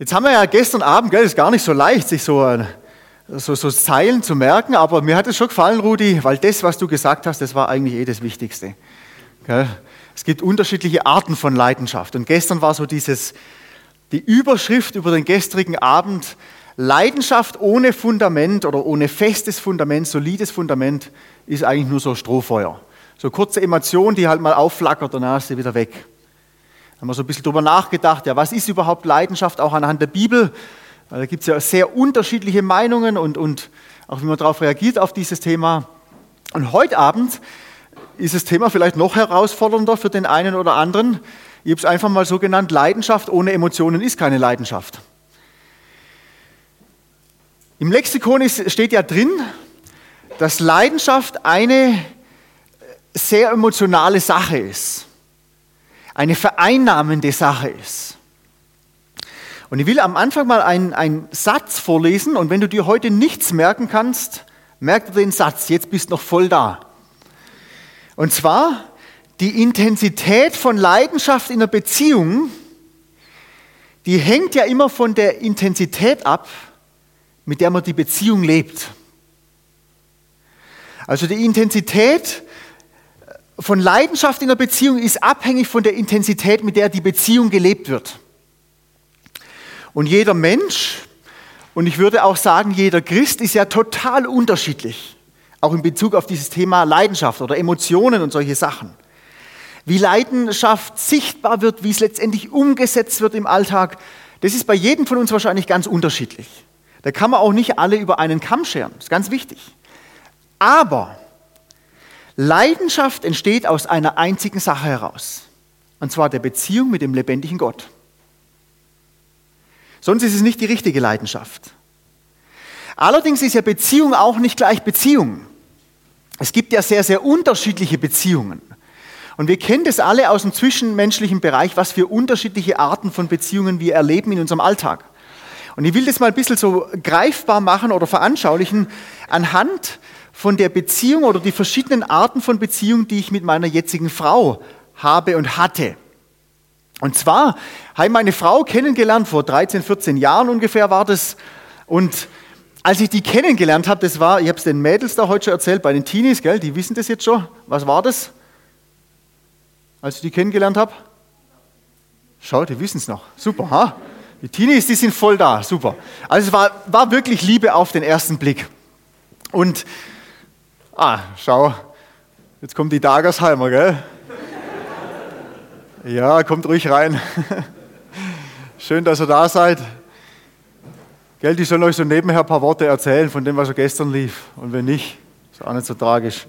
Jetzt haben wir ja gestern Abend, gell, ist gar nicht so leicht, sich so, äh, so, so Zeilen zu merken, aber mir hat es schon gefallen, Rudi, weil das, was du gesagt hast, das war eigentlich eh das Wichtigste. Gell? Es gibt unterschiedliche Arten von Leidenschaft. Und gestern war so dieses, die Überschrift über den gestrigen Abend, Leidenschaft ohne Fundament oder ohne festes Fundament, solides Fundament, ist eigentlich nur so Strohfeuer. So kurze Emotion, die halt mal aufflackert, danach ist sie wieder weg haben wir so ein bisschen drüber nachgedacht, ja, was ist überhaupt Leidenschaft, auch anhand der Bibel? Da gibt es ja sehr unterschiedliche Meinungen und, und auch wie man darauf reagiert auf dieses Thema. Und heute Abend ist das Thema vielleicht noch herausfordernder für den einen oder anderen. Ich habe es einfach mal so genannt, Leidenschaft ohne Emotionen ist keine Leidenschaft. Im Lexikon ist, steht ja drin, dass Leidenschaft eine sehr emotionale Sache ist eine vereinnahmende Sache ist. Und ich will am Anfang mal einen, einen Satz vorlesen und wenn du dir heute nichts merken kannst, merk dir den Satz, jetzt bist du noch voll da. Und zwar, die Intensität von Leidenschaft in einer Beziehung, die hängt ja immer von der Intensität ab, mit der man die Beziehung lebt. Also die Intensität von Leidenschaft in der Beziehung ist abhängig von der Intensität, mit der die Beziehung gelebt wird. Und jeder Mensch, und ich würde auch sagen, jeder Christ ist ja total unterschiedlich, auch in Bezug auf dieses Thema Leidenschaft oder Emotionen und solche Sachen. Wie Leidenschaft sichtbar wird, wie es letztendlich umgesetzt wird im Alltag, das ist bei jedem von uns wahrscheinlich ganz unterschiedlich. Da kann man auch nicht alle über einen Kamm scheren, das ist ganz wichtig. Aber Leidenschaft entsteht aus einer einzigen Sache heraus, und zwar der Beziehung mit dem lebendigen Gott. Sonst ist es nicht die richtige Leidenschaft. Allerdings ist ja Beziehung auch nicht gleich Beziehung. Es gibt ja sehr, sehr unterschiedliche Beziehungen. Und wir kennen das alle aus dem zwischenmenschlichen Bereich, was für unterschiedliche Arten von Beziehungen wir erleben in unserem Alltag. Und ich will das mal ein bisschen so greifbar machen oder veranschaulichen anhand von der Beziehung oder die verschiedenen Arten von Beziehungen, die ich mit meiner jetzigen Frau habe und hatte. Und zwar habe ich meine Frau kennengelernt, vor 13, 14 Jahren ungefähr war das. Und als ich die kennengelernt habe, das war, ich habe es den Mädels da heute schon erzählt, bei den Teenies, gell, die wissen das jetzt schon. Was war das? Als ich die kennengelernt habe? Schau, die wissen es noch. Super, ha? Die Teenies, die sind voll da, super. Also es war, war wirklich Liebe auf den ersten Blick. Und Ah, schau, jetzt kommt die Dagersheimer, gell? Ja, kommt ruhig rein. Schön, dass ihr da seid. Gell, die sollen euch so nebenher ein paar Worte erzählen von dem, was so gestern lief. Und wenn nicht, ist auch nicht so tragisch.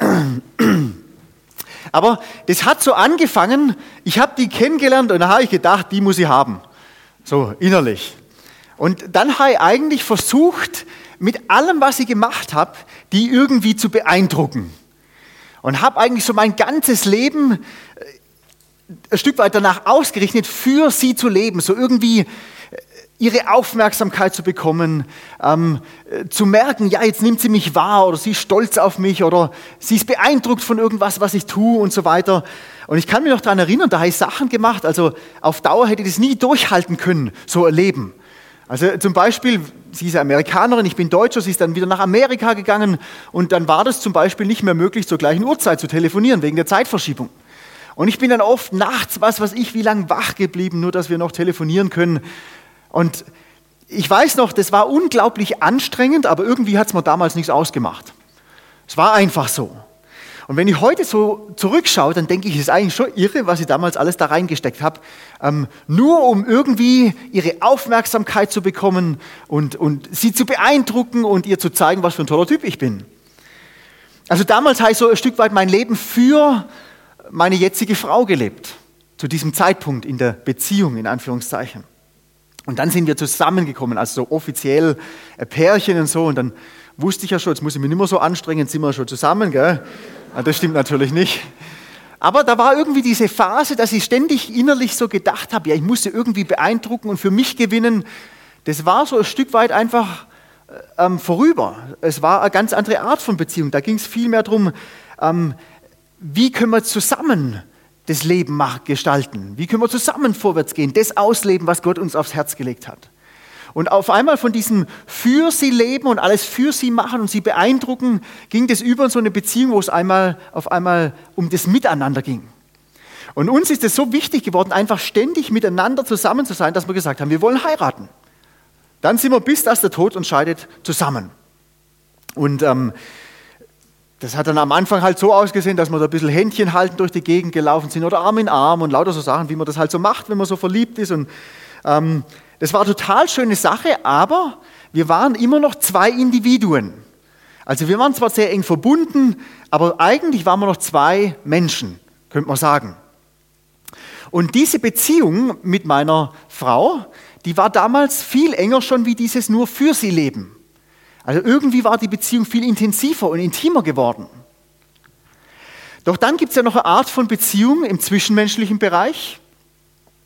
Aber das hat so angefangen, ich habe die kennengelernt und da habe ich gedacht, die muss ich haben. So innerlich. Und dann habe ich eigentlich versucht, mit allem, was ich gemacht habe, die irgendwie zu beeindrucken. Und habe eigentlich so mein ganzes Leben äh, ein Stück weit danach ausgerichtet, für sie zu leben, so irgendwie äh, ihre Aufmerksamkeit zu bekommen, ähm, äh, zu merken, ja, jetzt nimmt sie mich wahr oder sie ist stolz auf mich oder sie ist beeindruckt von irgendwas, was ich tue und so weiter. Und ich kann mich noch daran erinnern, da habe ich Sachen gemacht, also auf Dauer hätte ich das nie durchhalten können, so ein Leben. Also zum Beispiel, sie ist Amerikanerin, ich bin Deutscher, sie ist dann wieder nach Amerika gegangen und dann war das zum Beispiel nicht mehr möglich, zur gleichen Uhrzeit zu telefonieren, wegen der Zeitverschiebung. Und ich bin dann oft nachts, was weiß ich, wie lange wach geblieben, nur dass wir noch telefonieren können. Und ich weiß noch, das war unglaublich anstrengend, aber irgendwie hat es mir damals nichts ausgemacht. Es war einfach so. Und wenn ich heute so zurückschaue, dann denke ich, es ist eigentlich schon irre, was ich damals alles da reingesteckt habe, ähm, nur um irgendwie ihre Aufmerksamkeit zu bekommen und, und sie zu beeindrucken und ihr zu zeigen, was für ein toller Typ ich bin. Also damals habe ich so ein Stück weit mein Leben für meine jetzige Frau gelebt, zu diesem Zeitpunkt in der Beziehung, in Anführungszeichen. Und dann sind wir zusammengekommen, also so offiziell Pärchen und so, und dann wusste ich ja schon, jetzt muss ich mich nicht mehr so anstrengen, sind wir schon zusammen, gell? Das stimmt natürlich nicht. Aber da war irgendwie diese Phase, dass ich ständig innerlich so gedacht habe, ja, ich musste irgendwie beeindrucken und für mich gewinnen. Das war so ein Stück weit einfach äh, ähm, vorüber. Es war eine ganz andere Art von Beziehung. Da ging es viel mehr darum, ähm, wie können wir zusammen das Leben gestalten? Wie können wir zusammen vorwärts gehen, das ausleben, was Gott uns aufs Herz gelegt hat? Und auf einmal von diesem für sie leben und alles für sie machen und sie beeindrucken, ging das über in so eine Beziehung, wo es einmal auf einmal um das Miteinander ging. Und uns ist es so wichtig geworden, einfach ständig miteinander zusammen zu sein, dass wir gesagt haben, wir wollen heiraten. Dann sind wir, bis dass der Tod uns scheidet, zusammen. Und ähm, das hat dann am Anfang halt so ausgesehen, dass wir da ein bisschen Händchen halten durch die Gegend gelaufen sind oder Arm in Arm und lauter so Sachen, wie man das halt so macht, wenn man so verliebt ist. Und ähm, das war eine total schöne Sache, aber wir waren immer noch zwei Individuen. Also wir waren zwar sehr eng verbunden, aber eigentlich waren wir noch zwei Menschen, könnte man sagen. Und diese Beziehung mit meiner Frau, die war damals viel enger schon wie dieses nur für sie Leben. Also irgendwie war die Beziehung viel intensiver und intimer geworden. Doch dann gibt es ja noch eine Art von Beziehung im zwischenmenschlichen Bereich.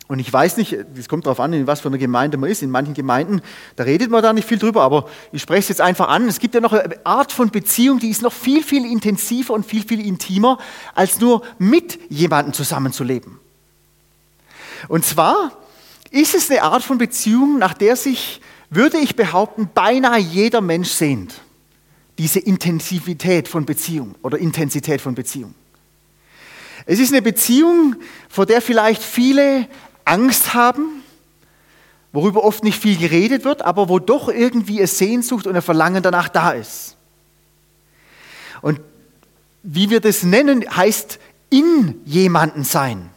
Und ich weiß nicht, es kommt darauf an, in was für einer Gemeinde man ist. In manchen Gemeinden, da redet man da nicht viel drüber, aber ich spreche es jetzt einfach an. Es gibt ja noch eine Art von Beziehung, die ist noch viel, viel intensiver und viel, viel intimer, als nur mit jemandem zusammenzuleben. Und zwar ist es eine Art von Beziehung, nach der sich, würde ich behaupten, beinahe jeder Mensch sehnt. Diese Intensivität von Beziehung oder Intensität von Beziehung. Es ist eine Beziehung, vor der vielleicht viele Angst haben, worüber oft nicht viel geredet wird, aber wo doch irgendwie eine Sehnsucht und ein Verlangen danach da ist. Und wie wir das nennen, heißt in jemanden sein.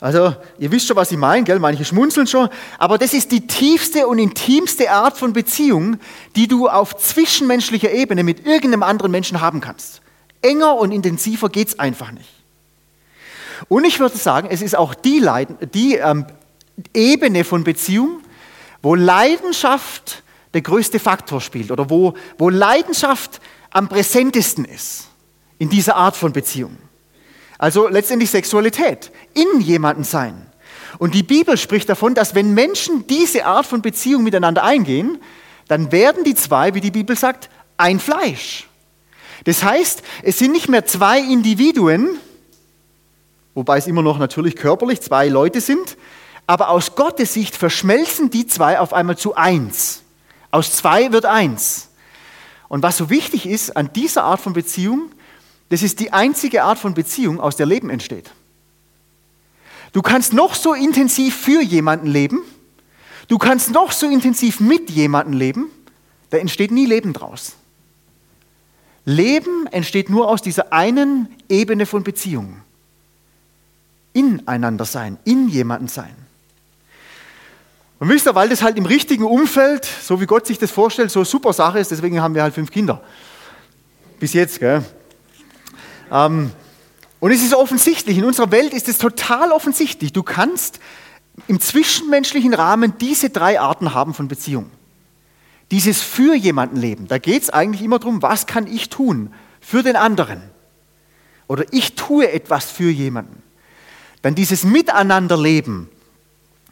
Also, ihr wisst schon, was ich meine, gell? Manche schmunzeln schon. Aber das ist die tiefste und intimste Art von Beziehung, die du auf zwischenmenschlicher Ebene mit irgendeinem anderen Menschen haben kannst. Enger und intensiver geht es einfach nicht. Und ich würde sagen, es ist auch die, Leiden, die ähm, Ebene von Beziehung, wo Leidenschaft der größte Faktor spielt oder wo, wo Leidenschaft am präsentesten ist in dieser Art von Beziehung. Also letztendlich Sexualität, in jemanden sein. Und die Bibel spricht davon, dass wenn Menschen diese Art von Beziehung miteinander eingehen, dann werden die zwei, wie die Bibel sagt, ein Fleisch. Das heißt, es sind nicht mehr zwei Individuen, wobei es immer noch natürlich körperlich zwei Leute sind, aber aus Gottes Sicht verschmelzen die zwei auf einmal zu eins. Aus zwei wird eins. Und was so wichtig ist an dieser Art von Beziehung, das ist die einzige Art von Beziehung, aus der Leben entsteht. Du kannst noch so intensiv für jemanden leben, du kannst noch so intensiv mit jemandem leben, da entsteht nie Leben draus. Leben entsteht nur aus dieser einen Ebene von Beziehung. Ineinander sein, in jemanden sein. Und wisst ihr, weil das halt im richtigen Umfeld, so wie Gott sich das vorstellt, so eine super Sache ist, deswegen haben wir halt fünf Kinder. Bis jetzt, gell? Ähm, und es ist offensichtlich, in unserer Welt ist es total offensichtlich. Du kannst im zwischenmenschlichen Rahmen diese drei Arten haben von Beziehung. Dieses für jemanden leben, da geht es eigentlich immer darum, was kann ich tun für den anderen? Oder ich tue etwas für jemanden. Dann dieses Miteinanderleben,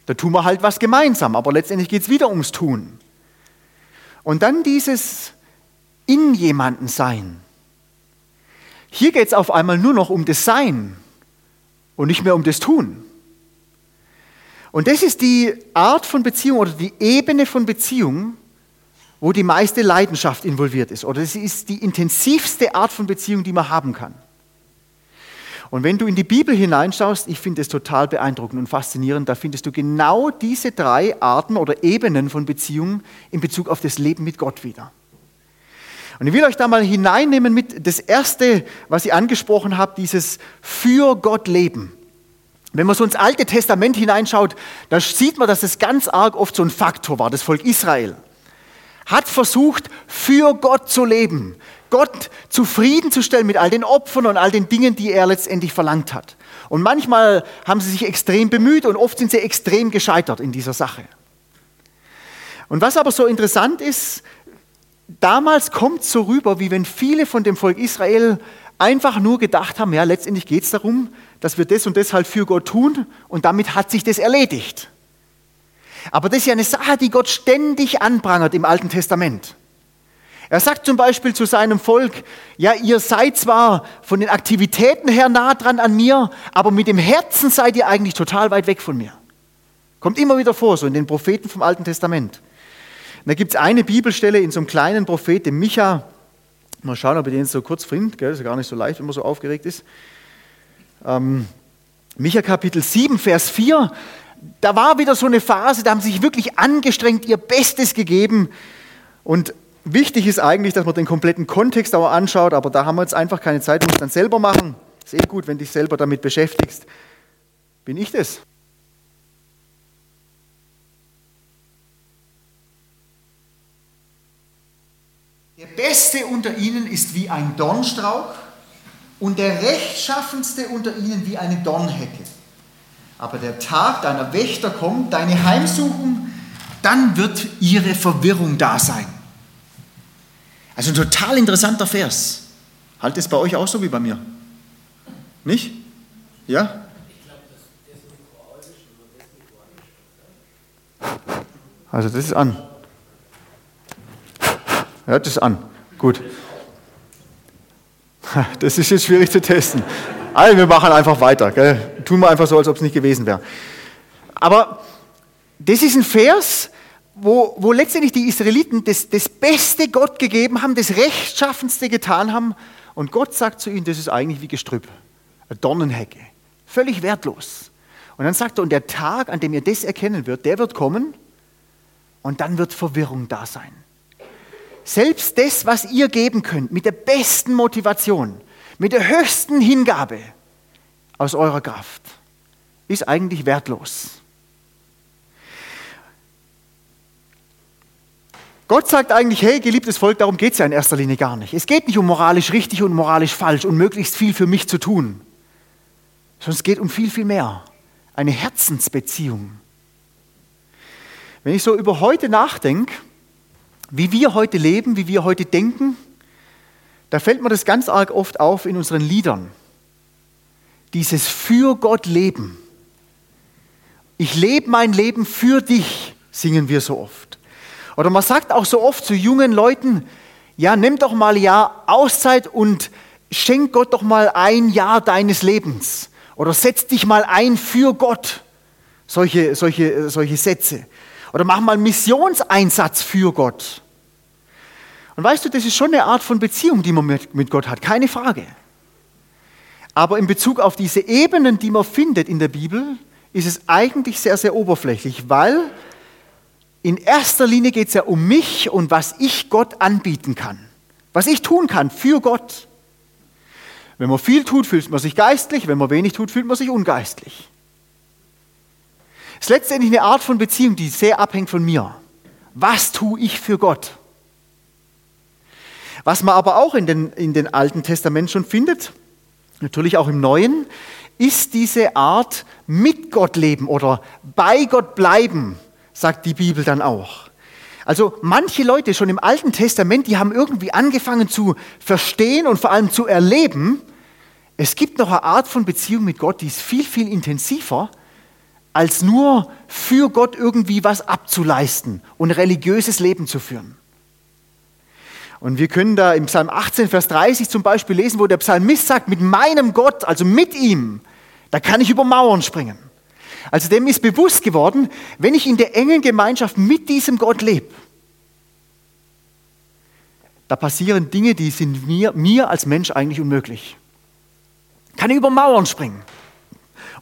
da tun wir halt was gemeinsam, aber letztendlich geht es wieder ums Tun. Und dann dieses in jemanden sein. Hier geht es auf einmal nur noch um das Sein und nicht mehr um das Tun. Und das ist die Art von Beziehung oder die Ebene von Beziehung, wo die meiste Leidenschaft involviert ist. Oder es ist die intensivste Art von Beziehung, die man haben kann. Und wenn du in die Bibel hineinschaust, ich finde es total beeindruckend und faszinierend, da findest du genau diese drei Arten oder Ebenen von Beziehungen in Bezug auf das Leben mit Gott wieder. Und ich will euch da mal hineinnehmen mit das erste, was ich angesprochen habe, dieses für Gott leben. Wenn man so ins Alte Testament hineinschaut, da sieht man, dass es ganz arg oft so ein Faktor war. Das Volk Israel hat versucht, für Gott zu leben, Gott zufriedenzustellen mit all den Opfern und all den Dingen, die er letztendlich verlangt hat. Und manchmal haben sie sich extrem bemüht und oft sind sie extrem gescheitert in dieser Sache. Und was aber so interessant ist, damals kommt so rüber, wie wenn viele von dem Volk Israel einfach nur gedacht haben, ja, letztendlich geht es darum, dass wir das und das halt für Gott tun und damit hat sich das erledigt. Aber das ist ja eine Sache, die Gott ständig anprangert im Alten Testament. Er sagt zum Beispiel zu seinem Volk, ja, ihr seid zwar von den Aktivitäten her nah dran an mir, aber mit dem Herzen seid ihr eigentlich total weit weg von mir. Kommt immer wieder vor, so in den Propheten vom Alten Testament. Und da gibt es eine Bibelstelle in so einem kleinen Prophet, dem Micha. Mal schauen, ob ihr den so kurz findet. Gell? Das ist ja gar nicht so leicht, wenn man so aufgeregt ist. Ähm, Micha Kapitel 7, Vers 4. Da war wieder so eine Phase, da haben sie sich wirklich angestrengt, ihr Bestes gegeben. Und Wichtig ist eigentlich, dass man den kompletten Kontext auch anschaut, aber da haben wir jetzt einfach keine Zeit, muss dann selber machen. Ist eh gut, wenn dich selber damit beschäftigst. Bin ich das? Der Beste unter ihnen ist wie ein Dornstrauch und der Rechtschaffenste unter ihnen wie eine Dornhecke. Aber der Tag deiner Wächter kommt, deine Heimsuchung, dann wird ihre Verwirrung da sein. Also ein total interessanter Vers. Halt es bei euch auch so wie bei mir? Nicht? Ja? Also das ist an. Hört es an. Gut. Das ist jetzt schwierig zu testen. Also wir machen einfach weiter. Gell? Tun wir einfach so, als ob es nicht gewesen wäre. Aber das ist ein Vers, wo, wo letztendlich die Israeliten das, das Beste Gott gegeben haben, das Rechtschaffenste getan haben. Und Gott sagt zu ihnen, das ist eigentlich wie Gestrüpp, eine Dornenhecke, völlig wertlos. Und dann sagt er, und der Tag, an dem ihr das erkennen wird, der wird kommen und dann wird Verwirrung da sein. Selbst das, was ihr geben könnt, mit der besten Motivation, mit der höchsten Hingabe aus eurer Kraft, ist eigentlich wertlos. Gott sagt eigentlich, hey, geliebtes Volk, darum geht es ja in erster Linie gar nicht. Es geht nicht um moralisch richtig und moralisch falsch und möglichst viel für mich zu tun, sondern es geht um viel, viel mehr. Eine Herzensbeziehung. Wenn ich so über heute nachdenke, wie wir heute leben, wie wir heute denken, da fällt mir das ganz arg oft auf in unseren Liedern. Dieses für Gott leben. Ich lebe mein Leben für dich, singen wir so oft. Oder man sagt auch so oft zu jungen Leuten, ja, nimm doch mal ein Jahr Auszeit und schenk Gott doch mal ein Jahr deines Lebens. Oder setz dich mal ein für Gott. Solche, solche, solche Sätze. Oder mach mal Missionseinsatz für Gott. Und weißt du, das ist schon eine Art von Beziehung, die man mit, mit Gott hat, keine Frage. Aber in Bezug auf diese Ebenen, die man findet in der Bibel, ist es eigentlich sehr, sehr oberflächlich, weil in erster Linie geht es ja um mich und was ich Gott anbieten kann. Was ich tun kann für Gott. Wenn man viel tut, fühlt man sich geistlich, wenn man wenig tut, fühlt man sich ungeistlich. Es ist letztendlich eine Art von Beziehung, die sehr abhängt von mir. Was tue ich für Gott? Was man aber auch in den, in den Alten Testament schon findet, natürlich auch im Neuen, ist diese Art mit Gott leben oder bei Gott bleiben sagt die Bibel dann auch. Also manche Leute schon im Alten Testament, die haben irgendwie angefangen zu verstehen und vor allem zu erleben, es gibt noch eine Art von Beziehung mit Gott, die ist viel, viel intensiver, als nur für Gott irgendwie was abzuleisten und religiöses Leben zu führen. Und wir können da im Psalm 18, Vers 30 zum Beispiel lesen, wo der Psalmist sagt, mit meinem Gott, also mit ihm, da kann ich über Mauern springen. Also dem ist bewusst geworden, wenn ich in der engen Gemeinschaft mit diesem Gott lebe, da passieren Dinge, die sind mir, mir als Mensch eigentlich unmöglich. Kann ich über Mauern springen.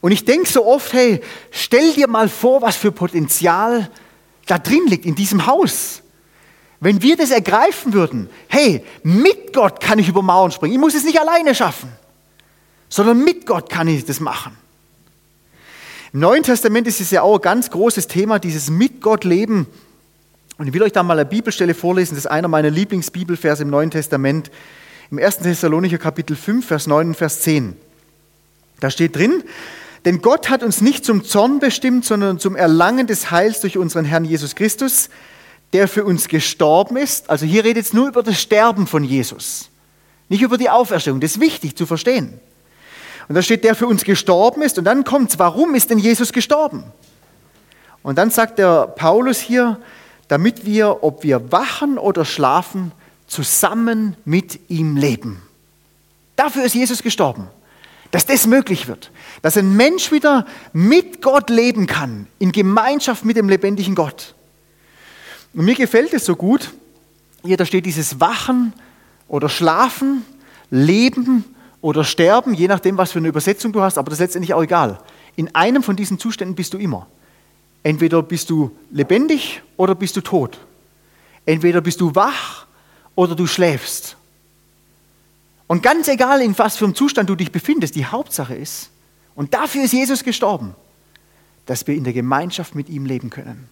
Und ich denke so oft, hey, stell dir mal vor, was für Potenzial da drin liegt in diesem Haus. Wenn wir das ergreifen würden, hey, mit Gott kann ich über Mauern springen. Ich muss es nicht alleine schaffen, sondern mit Gott kann ich das machen. Im Neuen Testament ist es ja auch ein ganz großes Thema, dieses mit Gott leben. Und ich will euch da mal eine Bibelstelle vorlesen, das ist einer meiner Lieblingsbibelverse im Neuen Testament, im 1. Thessalonicher Kapitel 5, Vers 9 und Vers 10. Da steht drin, denn Gott hat uns nicht zum Zorn bestimmt, sondern zum Erlangen des Heils durch unseren Herrn Jesus Christus, der für uns gestorben ist. Also hier redet es nur über das Sterben von Jesus, nicht über die Auferstehung. Das ist wichtig zu verstehen. Und da steht, der für uns gestorben ist. Und dann kommt es, warum ist denn Jesus gestorben? Und dann sagt der Paulus hier, damit wir, ob wir wachen oder schlafen, zusammen mit ihm leben. Dafür ist Jesus gestorben, dass das möglich wird, dass ein Mensch wieder mit Gott leben kann, in Gemeinschaft mit dem lebendigen Gott. Und mir gefällt es so gut, hier da steht dieses Wachen oder Schlafen, Leben oder Sterben, je nachdem, was für eine Übersetzung du hast, aber das ist letztendlich auch egal. In einem von diesen Zuständen bist du immer. Entweder bist du lebendig oder bist du tot. Entweder bist du wach oder du schläfst. Und ganz egal, in was für einem Zustand du dich befindest, die Hauptsache ist, und dafür ist Jesus gestorben, dass wir in der Gemeinschaft mit ihm leben können.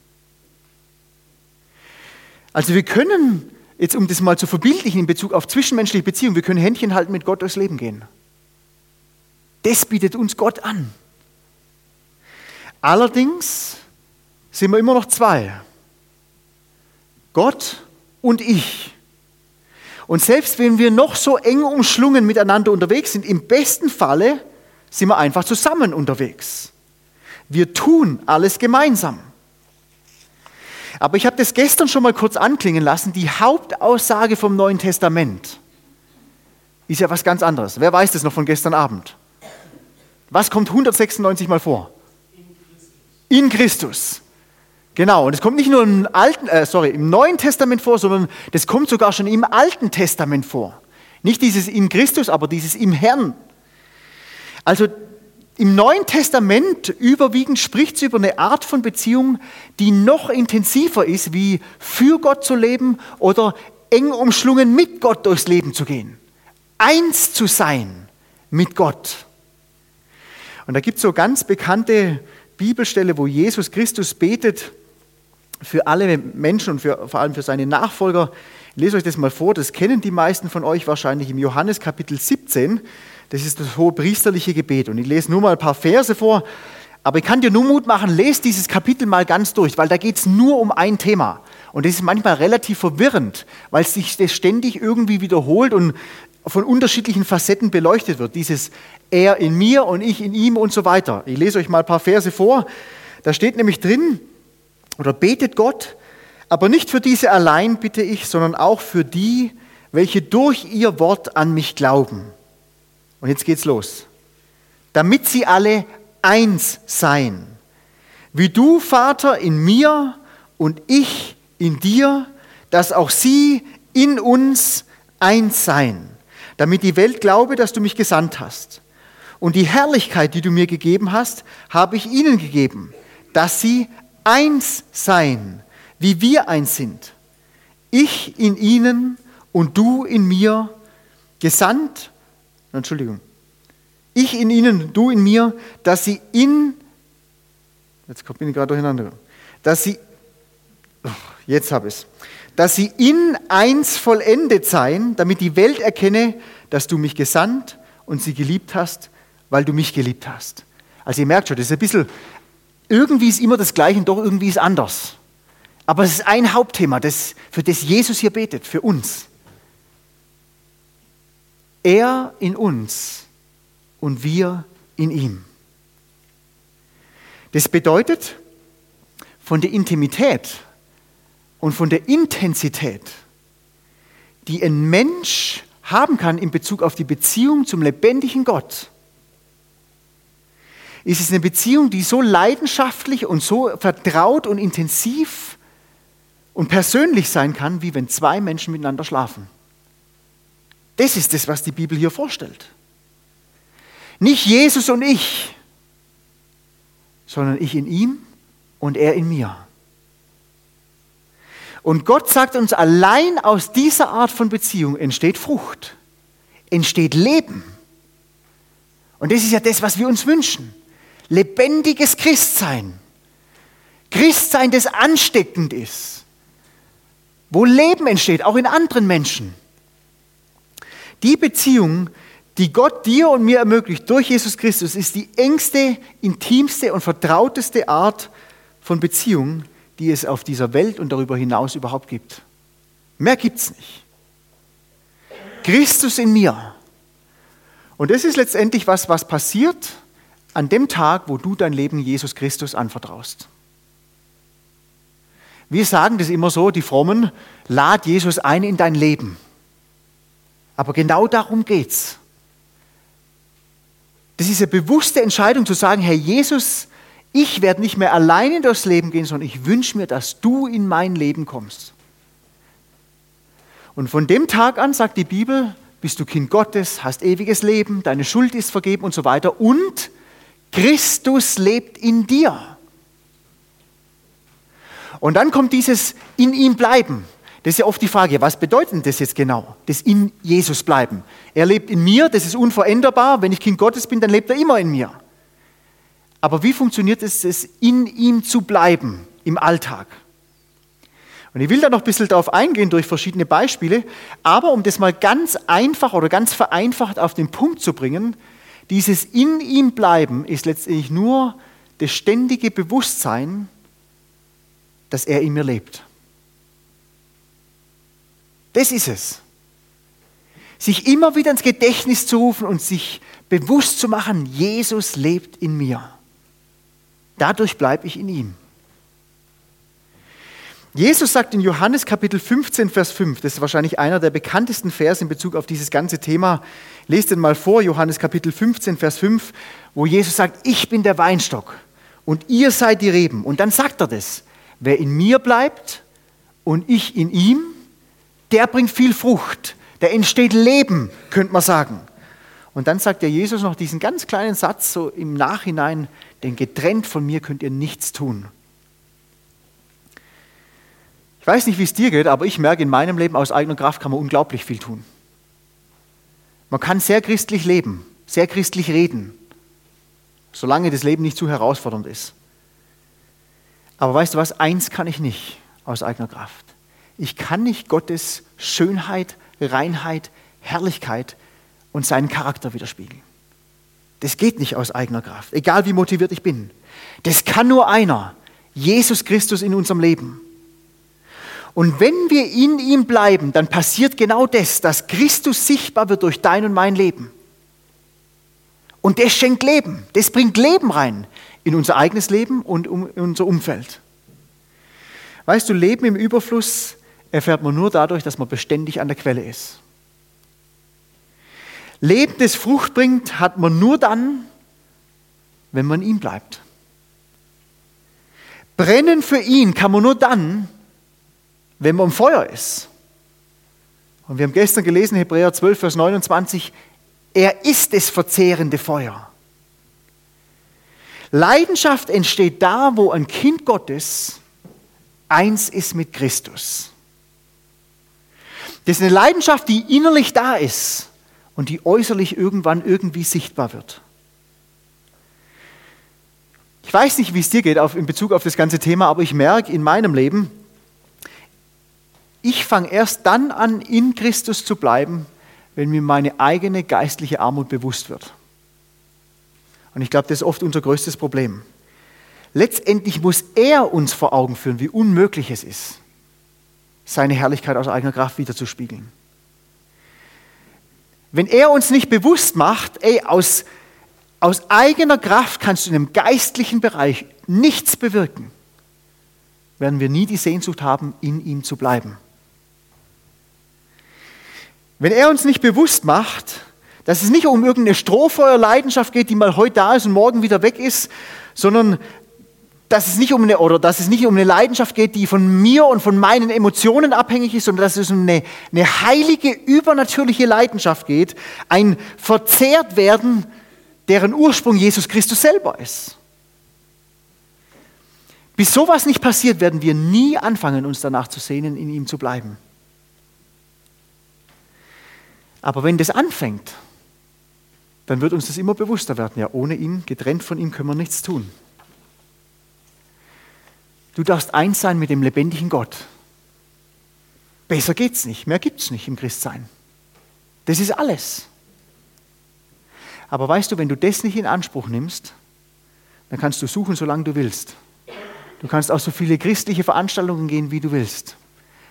Also wir können, jetzt um das mal zu verbildlichen in Bezug auf zwischenmenschliche Beziehungen, wir können Händchen halten mit Gott durchs Leben gehen. Das bietet uns Gott an. Allerdings sind wir immer noch zwei. Gott und ich. Und selbst wenn wir noch so eng umschlungen miteinander unterwegs sind, im besten Falle sind wir einfach zusammen unterwegs. Wir tun alles gemeinsam. Aber ich habe das gestern schon mal kurz anklingen lassen. Die Hauptaussage vom Neuen Testament ist ja was ganz anderes. Wer weiß das noch von gestern Abend? Was kommt 196 Mal vor? In Christus. Genau, und es kommt nicht nur im, Alten, äh, sorry, im Neuen Testament vor, sondern das kommt sogar schon im Alten Testament vor. Nicht dieses in Christus, aber dieses im Herrn. Also im Neuen Testament überwiegend spricht es über eine Art von Beziehung, die noch intensiver ist, wie für Gott zu leben oder eng umschlungen mit Gott durchs Leben zu gehen. Eins zu sein mit Gott. Und da gibt es so ganz bekannte Bibelstelle, wo Jesus Christus betet, für alle Menschen und für, vor allem für seine Nachfolger. Ich lese euch das mal vor, das kennen die meisten von euch wahrscheinlich im Johannes Kapitel 17. Das ist das hohe priesterliche Gebet. Und ich lese nur mal ein paar Verse vor. Aber ich kann dir nur Mut machen, lese dieses Kapitel mal ganz durch, weil da geht es nur um ein Thema. Und das ist manchmal relativ verwirrend, weil sich das ständig irgendwie wiederholt und von unterschiedlichen Facetten beleuchtet wird. Dieses Er in mir und ich in ihm und so weiter. Ich lese euch mal ein paar Verse vor. Da steht nämlich drin, oder betet Gott, aber nicht für diese allein bitte ich, sondern auch für die, welche durch ihr Wort an mich glauben. Und jetzt geht's los. Damit sie alle eins seien. Wie du, Vater, in mir und ich in dir, dass auch sie in uns eins seien, damit die Welt glaube, dass du mich gesandt hast. Und die Herrlichkeit, die du mir gegeben hast, habe ich ihnen gegeben, dass sie eins sein, wie wir eins sind. Ich in ihnen und du in mir, gesandt, Entschuldigung, ich in ihnen, du in mir, dass sie in, jetzt bin ich gerade durcheinander, dass sie, oh, jetzt habe ich es, dass sie in eins vollendet seien, damit die Welt erkenne, dass du mich gesandt und sie geliebt hast, weil du mich geliebt hast. Also ihr merkt schon, das ist ein bisschen irgendwie ist immer das Gleiche und doch irgendwie ist anders. Aber es ist ein Hauptthema, das, für das Jesus hier betet, für uns. Er in uns und wir in ihm. Das bedeutet, von der Intimität und von der Intensität, die ein Mensch haben kann in Bezug auf die Beziehung zum lebendigen Gott, ist es eine Beziehung, die so leidenschaftlich und so vertraut und intensiv und persönlich sein kann, wie wenn zwei Menschen miteinander schlafen. Das ist das, was die Bibel hier vorstellt. Nicht Jesus und ich, sondern ich in ihm und er in mir. Und Gott sagt uns, allein aus dieser Art von Beziehung entsteht Frucht, entsteht Leben. Und das ist ja das, was wir uns wünschen lebendiges Christsein. Christsein, das ansteckend ist, wo Leben entsteht, auch in anderen Menschen. Die Beziehung, die Gott dir und mir ermöglicht durch Jesus Christus, ist die engste, intimste und vertrauteste Art von Beziehung, die es auf dieser Welt und darüber hinaus überhaupt gibt. Mehr gibt es nicht. Christus in mir. Und das ist letztendlich was, was passiert, an dem Tag, wo du dein Leben Jesus Christus anvertraust. Wir sagen das immer so, die Frommen, lad Jesus ein in dein Leben. Aber genau darum geht es. Das ist eine bewusste Entscheidung zu sagen, Herr Jesus, ich werde nicht mehr alleine durchs Leben gehen, sondern ich wünsche mir, dass du in mein Leben kommst. Und von dem Tag an, sagt die Bibel, bist du Kind Gottes, hast ewiges Leben, deine Schuld ist vergeben und so weiter. Und Christus lebt in dir. Und dann kommt dieses in ihm bleiben. Das ist ja oft die Frage, was bedeutet das jetzt genau? Das in Jesus bleiben. Er lebt in mir, das ist unveränderbar. Wenn ich Kind Gottes bin, dann lebt er immer in mir. Aber wie funktioniert es, es in ihm zu bleiben im Alltag? Und ich will da noch ein bisschen darauf eingehen durch verschiedene Beispiele, aber um das mal ganz einfach oder ganz vereinfacht auf den Punkt zu bringen, dieses in ihm bleiben ist letztendlich nur das ständige Bewusstsein, dass er in mir lebt. Das ist es. Sich immer wieder ins Gedächtnis zu rufen und sich bewusst zu machen, Jesus lebt in mir. Dadurch bleibe ich in ihm. Jesus sagt in Johannes Kapitel 15, Vers 5, das ist wahrscheinlich einer der bekanntesten Verse in Bezug auf dieses ganze Thema. Lest den mal vor, Johannes Kapitel 15, Vers 5, wo Jesus sagt, ich bin der Weinstock und ihr seid die Reben. Und dann sagt er das, wer in mir bleibt und ich in ihm, der bringt viel Frucht, der entsteht Leben, könnte man sagen. Und dann sagt der Jesus noch diesen ganz kleinen Satz so im Nachhinein, denn getrennt von mir könnt ihr nichts tun. Ich weiß nicht, wie es dir geht, aber ich merke in meinem Leben, aus eigener Kraft kann man unglaublich viel tun. Man kann sehr christlich leben, sehr christlich reden, solange das Leben nicht zu herausfordernd ist. Aber weißt du was, eins kann ich nicht aus eigener Kraft. Ich kann nicht Gottes Schönheit, Reinheit, Herrlichkeit und seinen Charakter widerspiegeln. Das geht nicht aus eigener Kraft, egal wie motiviert ich bin. Das kann nur einer, Jesus Christus in unserem Leben. Und wenn wir in ihm bleiben, dann passiert genau das, dass Christus sichtbar wird durch dein und mein Leben. Und das schenkt Leben, das bringt Leben rein in unser eigenes Leben und in unser Umfeld. Weißt du, Leben im Überfluss erfährt man nur dadurch, dass man beständig an der Quelle ist. Leben, das Frucht bringt, hat man nur dann, wenn man ihm bleibt. Brennen für ihn kann man nur dann, wenn man im Feuer ist. Und wir haben gestern gelesen, Hebräer 12, Vers 29, er ist das verzehrende Feuer. Leidenschaft entsteht da, wo ein Kind Gottes eins ist mit Christus. Das ist eine Leidenschaft, die innerlich da ist und die äußerlich irgendwann irgendwie sichtbar wird. Ich weiß nicht, wie es dir geht in Bezug auf das ganze Thema, aber ich merke in meinem Leben, ich fange erst dann an, in Christus zu bleiben, wenn mir meine eigene geistliche Armut bewusst wird. Und ich glaube, das ist oft unser größtes Problem. Letztendlich muss er uns vor Augen führen, wie unmöglich es ist seine Herrlichkeit aus eigener Kraft wiederzuspiegeln. Wenn er uns nicht bewusst macht, ey, aus, aus eigener Kraft kannst du in einem geistlichen Bereich nichts bewirken, werden wir nie die Sehnsucht haben, in ihm zu bleiben. Wenn er uns nicht bewusst macht, dass es nicht um irgendeine Strohfeuerleidenschaft geht, die mal heute da ist und morgen wieder weg ist, sondern dass es nicht um eine, oder dass es nicht um eine Leidenschaft geht, die von mir und von meinen Emotionen abhängig ist, sondern dass es um eine, eine heilige, übernatürliche Leidenschaft geht, ein Verzehrtwerden, deren Ursprung Jesus Christus selber ist. Bis sowas nicht passiert, werden wir nie anfangen, uns danach zu sehnen, in ihm zu bleiben. Aber wenn das anfängt, dann wird uns das immer bewusster werden. Ja, ohne ihn, getrennt von ihm, können wir nichts tun. Du darfst eins sein mit dem lebendigen Gott. Besser geht's nicht, mehr gibt's nicht im Christsein. Das ist alles. Aber weißt du, wenn du das nicht in Anspruch nimmst, dann kannst du suchen, solange du willst. Du kannst auch so viele christliche Veranstaltungen gehen, wie du willst.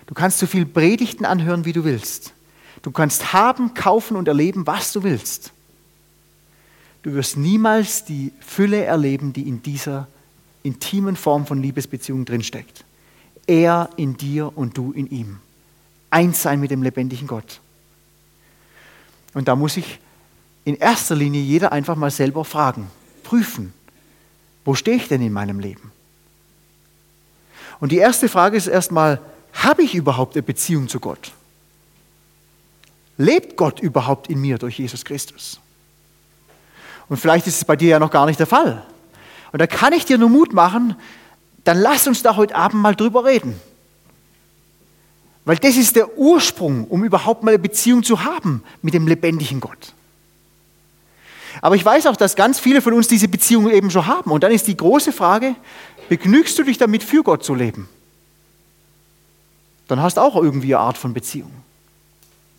Du kannst so viele Predigten anhören, wie du willst. Du kannst haben, kaufen und erleben, was du willst. Du wirst niemals die Fülle erleben, die in dieser intimen Form von Liebesbeziehung drinsteckt. Er in dir und du in ihm. Eins sein mit dem lebendigen Gott. Und da muss ich in erster Linie jeder einfach mal selber fragen, prüfen, wo stehe ich denn in meinem Leben? Und die erste Frage ist erstmal, habe ich überhaupt eine Beziehung zu Gott? Lebt Gott überhaupt in mir durch Jesus Christus? Und vielleicht ist es bei dir ja noch gar nicht der Fall. Und da kann ich dir nur Mut machen, dann lass uns da heute Abend mal drüber reden. Weil das ist der Ursprung, um überhaupt mal eine Beziehung zu haben mit dem lebendigen Gott. Aber ich weiß auch, dass ganz viele von uns diese Beziehung eben schon haben. Und dann ist die große Frage, begnügst du dich damit, für Gott zu leben? Dann hast du auch irgendwie eine Art von Beziehung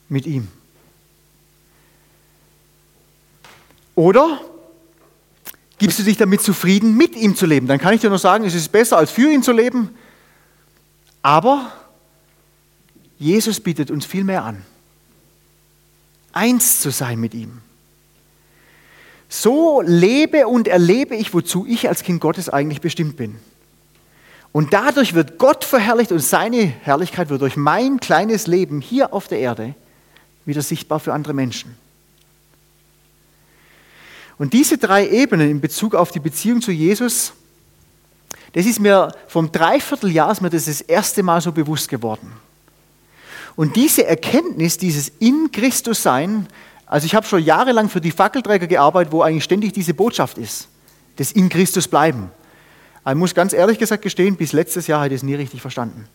mit ihm. Oder gibst du dich damit zufrieden, mit ihm zu leben? Dann kann ich dir nur sagen, es ist besser, als für ihn zu leben. Aber Jesus bietet uns viel mehr an. Eins zu sein mit ihm. So lebe und erlebe ich, wozu ich als Kind Gottes eigentlich bestimmt bin. Und dadurch wird Gott verherrlicht und seine Herrlichkeit wird durch mein kleines Leben hier auf der Erde wieder sichtbar für andere Menschen. Und diese drei Ebenen in Bezug auf die Beziehung zu Jesus, das ist mir vom Dreivierteljahr ist mir das das erste Mal so bewusst geworden. Und diese Erkenntnis, dieses in Christus sein, also ich habe schon jahrelang für die Fackelträger gearbeitet, wo eigentlich ständig diese Botschaft ist, das in Christus bleiben. Ich muss ganz ehrlich gesagt gestehen, bis letztes Jahr habe ich es nie richtig verstanden.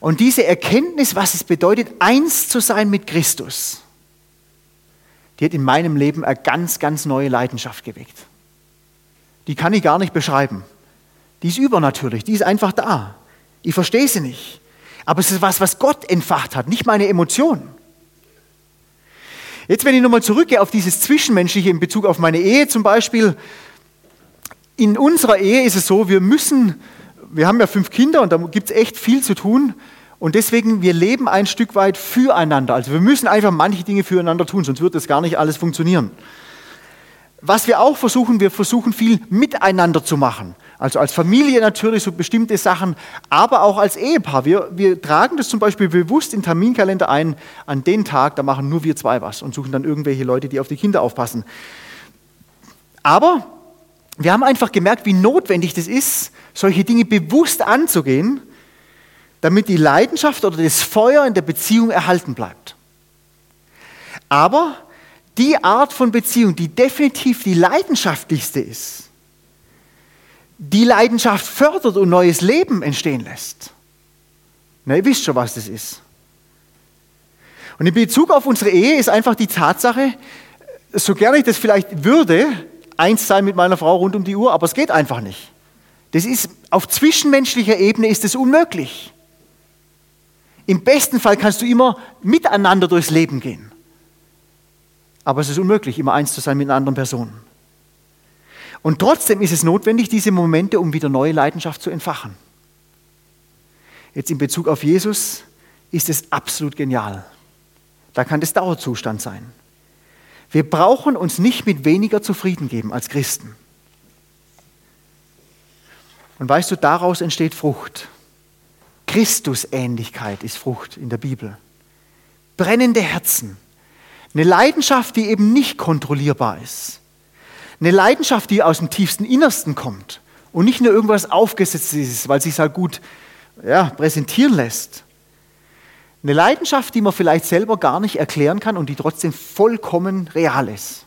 Und diese Erkenntnis, was es bedeutet, eins zu sein mit Christus, die hat in meinem Leben eine ganz, ganz neue Leidenschaft geweckt. Die kann ich gar nicht beschreiben. Die ist übernatürlich, die ist einfach da. Ich verstehe sie nicht. Aber es ist was, was Gott entfacht hat, nicht meine Emotionen. Jetzt, wenn ich nochmal zurückgehe auf dieses Zwischenmenschliche in Bezug auf meine Ehe zum Beispiel. In unserer Ehe ist es so, wir müssen, wir haben ja fünf Kinder und da gibt es echt viel zu tun. Und deswegen, wir leben ein Stück weit füreinander. Also wir müssen einfach manche Dinge füreinander tun, sonst wird das gar nicht alles funktionieren. Was wir auch versuchen, wir versuchen viel miteinander zu machen. Also als Familie natürlich so bestimmte Sachen, aber auch als Ehepaar. Wir, wir tragen das zum Beispiel bewusst in Terminkalender ein, an den Tag, da machen nur wir zwei was und suchen dann irgendwelche Leute, die auf die Kinder aufpassen. Aber wir haben einfach gemerkt, wie notwendig das ist, solche Dinge bewusst anzugehen damit die Leidenschaft oder das Feuer in der Beziehung erhalten bleibt. Aber die Art von Beziehung, die definitiv die leidenschaftlichste ist, die Leidenschaft fördert und neues Leben entstehen lässt. Na, ihr wisst schon, was das ist. Und in Bezug auf unsere Ehe ist einfach die Tatsache, so gerne ich das vielleicht würde, eins sein mit meiner Frau rund um die Uhr, aber es geht einfach nicht. Das ist, auf zwischenmenschlicher Ebene ist es unmöglich. Im besten Fall kannst du immer miteinander durchs Leben gehen. Aber es ist unmöglich, immer eins zu sein mit einer anderen Person. Und trotzdem ist es notwendig, diese Momente, um wieder neue Leidenschaft zu entfachen. Jetzt in Bezug auf Jesus ist es absolut genial. Da kann das Dauerzustand sein. Wir brauchen uns nicht mit weniger zufrieden geben als Christen. Und weißt du, daraus entsteht Frucht. Christusähnlichkeit ist Frucht in der Bibel. Brennende Herzen. Eine Leidenschaft, die eben nicht kontrollierbar ist. Eine Leidenschaft, die aus dem tiefsten Innersten kommt und nicht nur irgendwas aufgesetzt ist, weil es sich halt gut ja, präsentieren lässt. Eine Leidenschaft, die man vielleicht selber gar nicht erklären kann und die trotzdem vollkommen real ist.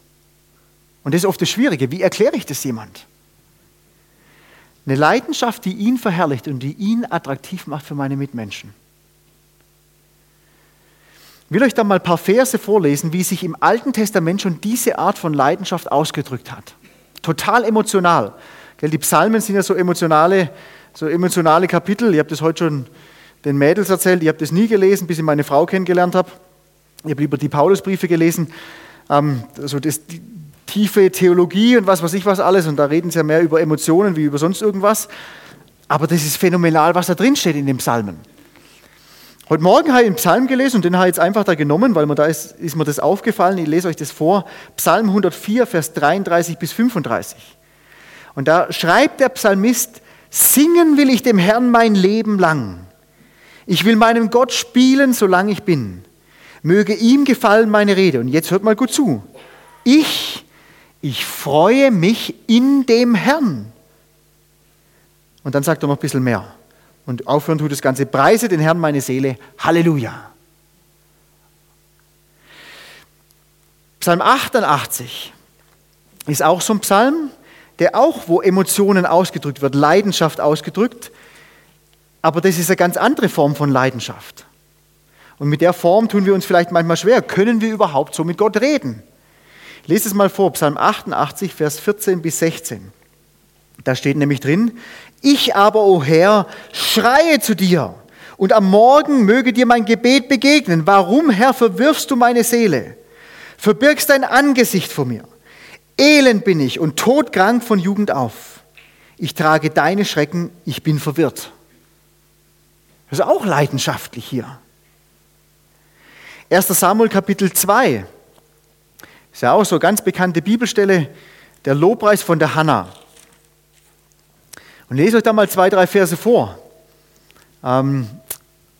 Und das ist oft das Schwierige. Wie erkläre ich das jemand? Eine Leidenschaft, die ihn verherrlicht und die ihn attraktiv macht für meine Mitmenschen. Ich will euch da mal ein paar Verse vorlesen, wie sich im Alten Testament schon diese Art von Leidenschaft ausgedrückt hat. Total emotional. Die Psalmen sind ja so emotionale, so emotionale Kapitel. Ich habe das heute schon den Mädels erzählt. Ich habe das nie gelesen, bis ich meine Frau kennengelernt habe. Ich habe lieber die Paulusbriefe gelesen. Also das, tiefe Theologie und was weiß ich was alles. Und da reden sie ja mehr über Emotionen wie über sonst irgendwas. Aber das ist phänomenal, was da drin steht in den Psalmen. Heute Morgen habe ich einen Psalm gelesen und den habe ich jetzt einfach da genommen, weil mir da ist, ist mir das aufgefallen. Ich lese euch das vor. Psalm 104, Vers 33 bis 35. Und da schreibt der Psalmist, singen will ich dem Herrn mein Leben lang. Ich will meinem Gott spielen, solange ich bin. möge ihm gefallen meine Rede. Und jetzt hört mal gut zu. Ich, ich freue mich in dem Herrn. Und dann sagt er noch ein bisschen mehr. Und aufhören tut das Ganze. Preise den Herrn meine Seele. Halleluja. Psalm 88 ist auch so ein Psalm, der auch, wo Emotionen ausgedrückt wird, Leidenschaft ausgedrückt, aber das ist eine ganz andere Form von Leidenschaft. Und mit der Form tun wir uns vielleicht manchmal schwer. Können wir überhaupt so mit Gott reden? Lese es mal vor, Psalm 88, Vers 14 bis 16. Da steht nämlich drin, ich aber, o oh Herr, schreie zu dir, und am Morgen möge dir mein Gebet begegnen. Warum, Herr, verwirfst du meine Seele? Verbirgst dein Angesicht vor mir. Elend bin ich und todkrank von Jugend auf. Ich trage deine Schrecken, ich bin verwirrt. Das ist auch leidenschaftlich hier. 1. Samuel Kapitel 2. Ist ja auch so eine ganz bekannte Bibelstelle, der Lobpreis von der Hannah. Und lese euch da mal zwei, drei Verse vor. Ähm,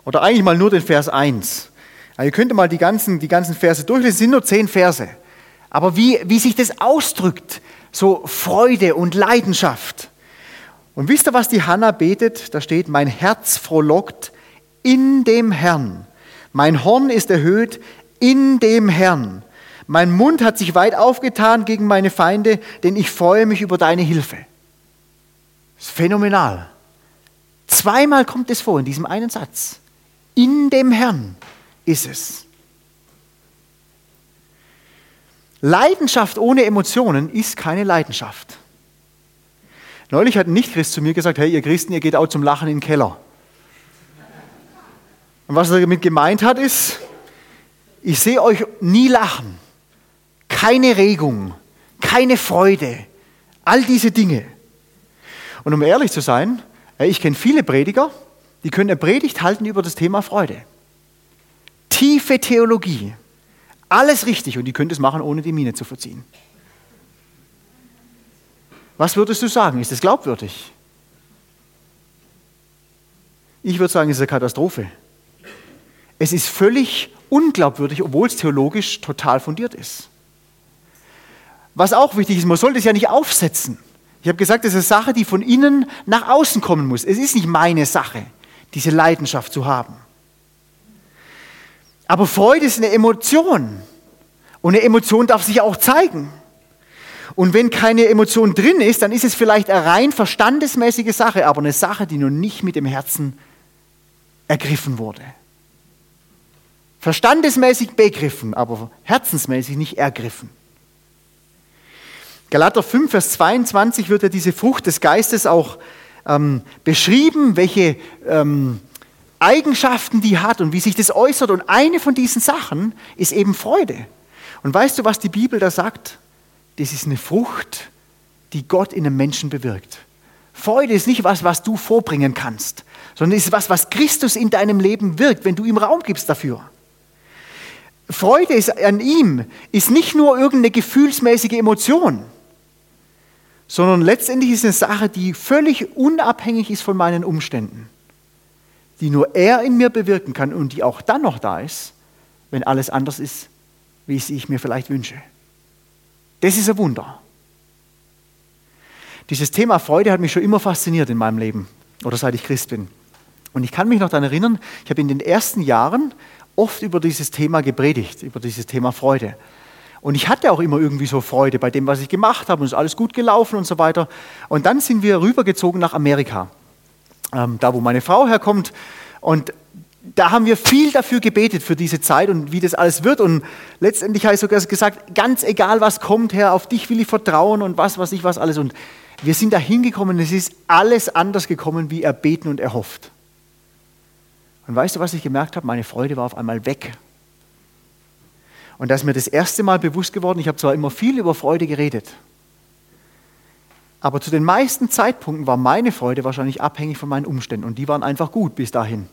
oder eigentlich mal nur den Vers 1. Also ihr könnt mal die ganzen, die ganzen Verse durchlesen, es sind nur zehn Verse. Aber wie, wie sich das ausdrückt, so Freude und Leidenschaft. Und wisst ihr, was die Hanna betet? Da steht, mein Herz frohlockt in dem Herrn. Mein Horn ist erhöht in dem Herrn. Mein Mund hat sich weit aufgetan gegen meine Feinde, denn ich freue mich über deine Hilfe. Das ist phänomenal. Zweimal kommt es vor in diesem einen Satz. In dem Herrn ist es. Leidenschaft ohne Emotionen ist keine Leidenschaft. Neulich hat ein Nichtchrist zu mir gesagt, hey, ihr Christen, ihr geht auch zum Lachen in den Keller. Und was er damit gemeint hat, ist, ich sehe euch nie lachen. Keine Regung, keine Freude, all diese Dinge. Und um ehrlich zu sein, ich kenne viele Prediger, die können eine Predigt halten über das Thema Freude. Tiefe Theologie. Alles richtig und die können es machen, ohne die Miene zu verziehen. Was würdest du sagen? Ist es glaubwürdig? Ich würde sagen, es ist eine Katastrophe. Es ist völlig unglaubwürdig, obwohl es theologisch total fundiert ist. Was auch wichtig ist, man sollte es ja nicht aufsetzen. Ich habe gesagt, es ist eine Sache, die von innen nach außen kommen muss. Es ist nicht meine Sache, diese Leidenschaft zu haben. Aber Freude ist eine Emotion. Und eine Emotion darf sich auch zeigen. Und wenn keine Emotion drin ist, dann ist es vielleicht eine rein verstandesmäßige Sache, aber eine Sache, die nur nicht mit dem Herzen ergriffen wurde. Verstandesmäßig begriffen, aber herzensmäßig nicht ergriffen. Galater 5, Vers 22 wird ja diese Frucht des Geistes auch ähm, beschrieben, welche ähm, Eigenschaften die hat und wie sich das äußert. Und eine von diesen Sachen ist eben Freude. Und weißt du, was die Bibel da sagt? Das ist eine Frucht, die Gott in einem Menschen bewirkt. Freude ist nicht was, was du vorbringen kannst, sondern ist was, was Christus in deinem Leben wirkt, wenn du ihm Raum gibst dafür. Freude ist an ihm ist nicht nur irgendeine gefühlsmäßige Emotion, sondern letztendlich ist es eine Sache, die völlig unabhängig ist von meinen Umständen die nur er in mir bewirken kann und die auch dann noch da ist, wenn alles anders ist, wie es ich mir vielleicht wünsche. Das ist ein Wunder. Dieses Thema Freude hat mich schon immer fasziniert in meinem Leben oder seit ich Christ bin. Und ich kann mich noch daran erinnern, ich habe in den ersten Jahren oft über dieses Thema gepredigt, über dieses Thema Freude. Und ich hatte auch immer irgendwie so Freude bei dem, was ich gemacht habe und es ist alles gut gelaufen und so weiter. Und dann sind wir rübergezogen nach Amerika ähm, da wo meine Frau herkommt. Und da haben wir viel dafür gebetet für diese Zeit und wie das alles wird. Und letztendlich habe ich sogar gesagt, ganz egal was kommt, Herr, auf dich will ich vertrauen und was, was ich, was alles. Und wir sind da hingekommen, es ist alles anders gekommen, wie erbeten und erhofft. Und weißt du, was ich gemerkt habe? Meine Freude war auf einmal weg. Und da ist mir das erste Mal bewusst geworden, ich habe zwar immer viel über Freude geredet, aber zu den meisten Zeitpunkten war meine Freude wahrscheinlich abhängig von meinen Umständen und die waren einfach gut bis dahin.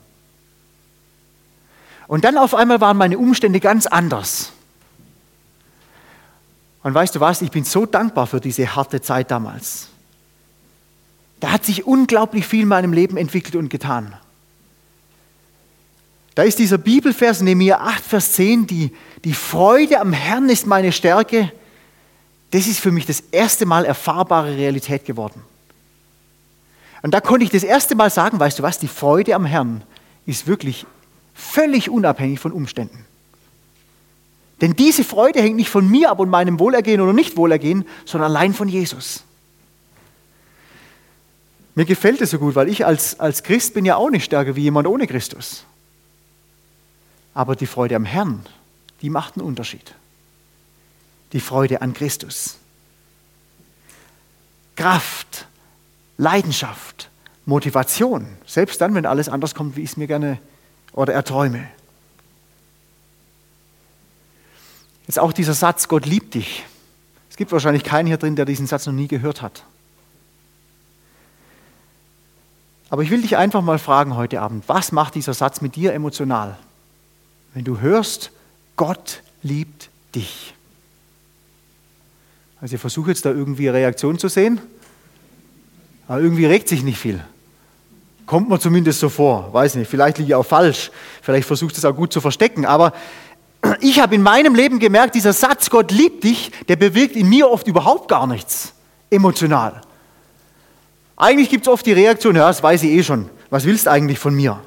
Und dann auf einmal waren meine Umstände ganz anders. Und weißt du was, ich bin so dankbar für diese harte Zeit damals. Da hat sich unglaublich viel in meinem Leben entwickelt und getan. Da ist dieser Bibelvers, Nehemiah 8, Vers 10, die, die Freude am Herrn ist meine Stärke. Das ist für mich das erste Mal erfahrbare Realität geworden. Und da konnte ich das erste Mal sagen, weißt du was, die Freude am Herrn ist wirklich völlig unabhängig von Umständen. Denn diese Freude hängt nicht von mir ab und meinem Wohlergehen oder Nicht-Wohlergehen, sondern allein von Jesus. Mir gefällt es so gut, weil ich als, als Christ bin ja auch nicht stärker wie jemand ohne Christus. Aber die Freude am Herrn, die macht einen Unterschied. Die Freude an Christus. Kraft, Leidenschaft, Motivation, selbst dann, wenn alles anders kommt, wie ich es mir gerne oder erträume. Jetzt auch dieser Satz, Gott liebt dich. Es gibt wahrscheinlich keinen hier drin, der diesen Satz noch nie gehört hat. Aber ich will dich einfach mal fragen heute Abend, was macht dieser Satz mit dir emotional? Wenn du hörst, Gott liebt dich. Also ich versuche jetzt da irgendwie eine Reaktion zu sehen, aber irgendwie regt sich nicht viel. Kommt mir zumindest so vor, weiß nicht, vielleicht liege ich auch falsch, vielleicht versucht es auch gut zu verstecken, aber ich habe in meinem Leben gemerkt, dieser Satz, Gott liebt dich, der bewirkt in mir oft überhaupt gar nichts emotional. Eigentlich gibt es oft die Reaktion, ja, das weiß ich eh schon, was willst du eigentlich von mir?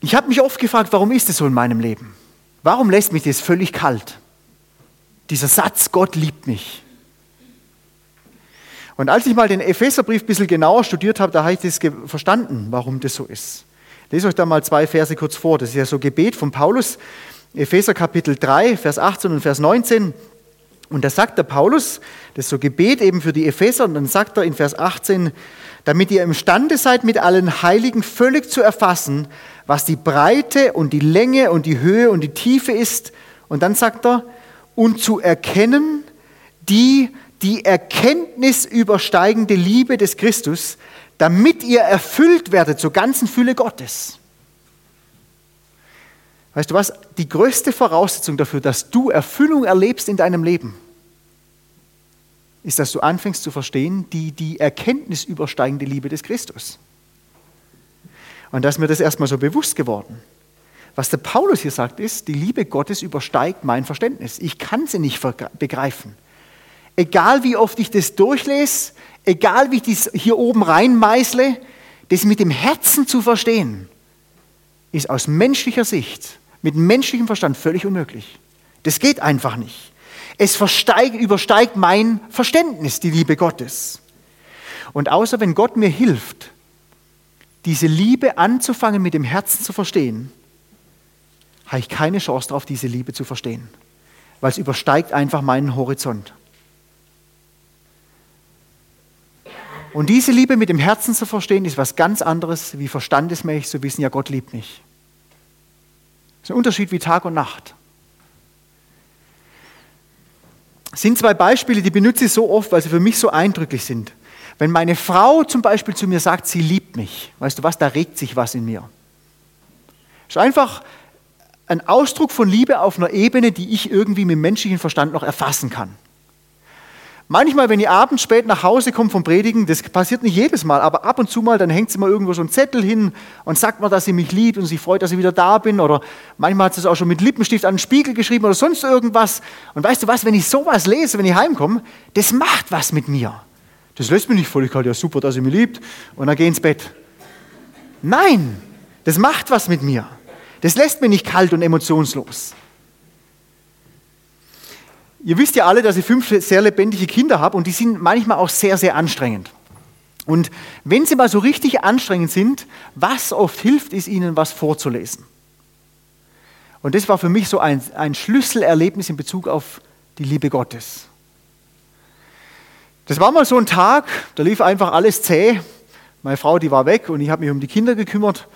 Ich habe mich oft gefragt, warum ist es so in meinem Leben? Warum lässt mich das völlig kalt? Dieser Satz, Gott liebt mich. Und als ich mal den Epheserbrief ein bisschen genauer studiert habe, da habe ich das verstanden, warum das so ist. Lest euch da mal zwei Verse kurz vor. Das ist ja so Gebet von Paulus, Epheser Kapitel 3, Vers 18 und Vers 19. Und da sagt der Paulus, das ist so Gebet eben für die Epheser, und dann sagt er in Vers 18, damit ihr imstande seid, mit allen Heiligen völlig zu erfassen, was die Breite und die Länge und die Höhe und die Tiefe ist. Und dann sagt er, und zu erkennen die, die Erkenntnis übersteigende Liebe des Christus, damit ihr erfüllt werdet zur ganzen Fülle Gottes. Weißt du was? Die größte Voraussetzung dafür, dass du Erfüllung erlebst in deinem Leben, ist, dass du anfängst zu verstehen, die, die Erkenntnis übersteigende Liebe des Christus. Und da ist mir das erstmal so bewusst geworden. Was der Paulus hier sagt, ist, die Liebe Gottes übersteigt mein Verständnis. Ich kann sie nicht begreifen. Egal wie oft ich das durchlese, egal wie ich das hier oben reinmeißle, das mit dem Herzen zu verstehen, ist aus menschlicher Sicht, mit menschlichem Verstand völlig unmöglich. Das geht einfach nicht. Es versteigt, übersteigt mein Verständnis, die Liebe Gottes. Und außer wenn Gott mir hilft, diese Liebe anzufangen, mit dem Herzen zu verstehen, habe ich keine Chance darauf, diese Liebe zu verstehen, weil es übersteigt einfach meinen Horizont. Und diese Liebe mit dem Herzen zu verstehen, ist was ganz anderes, wie verstandesmäßig zu wissen, ja, Gott liebt mich. Das ist ein Unterschied wie Tag und Nacht. Das sind zwei Beispiele, die benutze ich so oft, weil sie für mich so eindrücklich sind. Wenn meine Frau zum Beispiel zu mir sagt, sie liebt mich, weißt du was, da regt sich was in mir. Das ist einfach ein Ausdruck von Liebe auf einer Ebene, die ich irgendwie mit dem menschlichen Verstand noch erfassen kann. Manchmal, wenn ihr abends spät nach Hause kommt vom Predigen, das passiert nicht jedes Mal, aber ab und zu mal, dann hängt sie mal irgendwo so einen Zettel hin und sagt mir, dass sie mich liebt und sich freut, dass ich wieder da bin. Oder manchmal hat sie es auch schon mit Lippenstift an den Spiegel geschrieben oder sonst irgendwas. Und weißt du was, wenn ich sowas lese, wenn ich heimkomme, das macht was mit mir. Das lässt mich nicht völlig kalt, ja super, dass sie mich liebt und dann geh ins Bett. Nein, das macht was mit mir. Das lässt mich nicht kalt und emotionslos. Ihr wisst ja alle, dass ich fünf sehr lebendige Kinder habe und die sind manchmal auch sehr, sehr anstrengend. Und wenn sie mal so richtig anstrengend sind, was oft hilft, ist ihnen was vorzulesen. Und das war für mich so ein, ein Schlüsselerlebnis in Bezug auf die Liebe Gottes. Das war mal so ein Tag, da lief einfach alles zäh. Meine Frau, die war weg und ich habe mich um die Kinder gekümmert.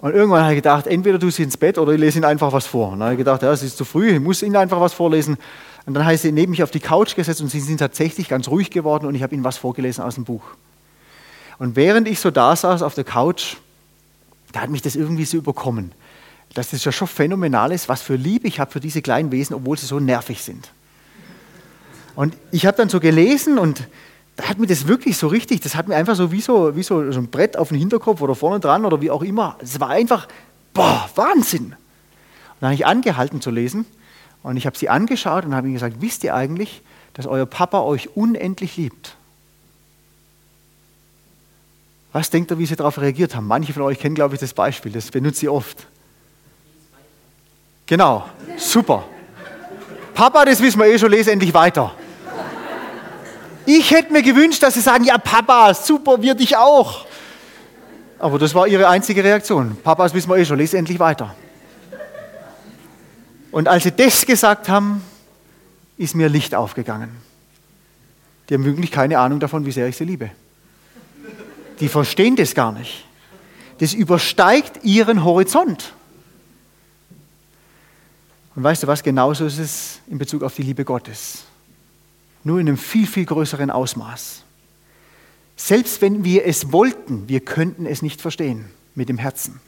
Und irgendwann habe ich gedacht, entweder du sie ins Bett oder ich lese ihnen einfach was vor. Und dann habe ich gedacht, ja, es ist zu früh, ich muss ihnen einfach was vorlesen. Und dann habe ich sie neben mich auf die Couch gesetzt und sie sind tatsächlich ganz ruhig geworden und ich habe ihnen was vorgelesen aus dem Buch. Und während ich so da saß auf der Couch, da hat mich das irgendwie so überkommen. Dass das ja schon phänomenal ist, was für Liebe ich habe für diese kleinen Wesen, obwohl sie so nervig sind. Und ich habe dann so gelesen und da hat mir das wirklich so richtig, das hat mir einfach so wie so, wie so, ein Brett auf den Hinterkopf oder vorne dran oder wie auch immer. Es war einfach, boah, Wahnsinn. Und dann habe ich angehalten zu lesen und ich habe sie angeschaut und habe ihnen gesagt, wisst ihr eigentlich, dass euer Papa euch unendlich liebt? Was denkt ihr, wie sie darauf reagiert haben? Manche von euch kennen, glaube ich, das Beispiel, das benutze ich oft. Genau, super. Papa, das wissen wir eh schon, lese endlich weiter. Ich hätte mir gewünscht, dass sie sagen, ja Papa, super, wir dich auch. Aber das war ihre einzige Reaktion. Papa, das wissen wir eh schon, lese endlich weiter. Und als sie das gesagt haben, ist mir Licht aufgegangen. Die haben wirklich keine Ahnung davon, wie sehr ich sie liebe. Die verstehen das gar nicht. Das übersteigt ihren Horizont. Und weißt du was, genauso ist es in Bezug auf die Liebe Gottes. Nur in einem viel, viel größeren Ausmaß. Selbst wenn wir es wollten, wir könnten es nicht verstehen mit dem Herzen,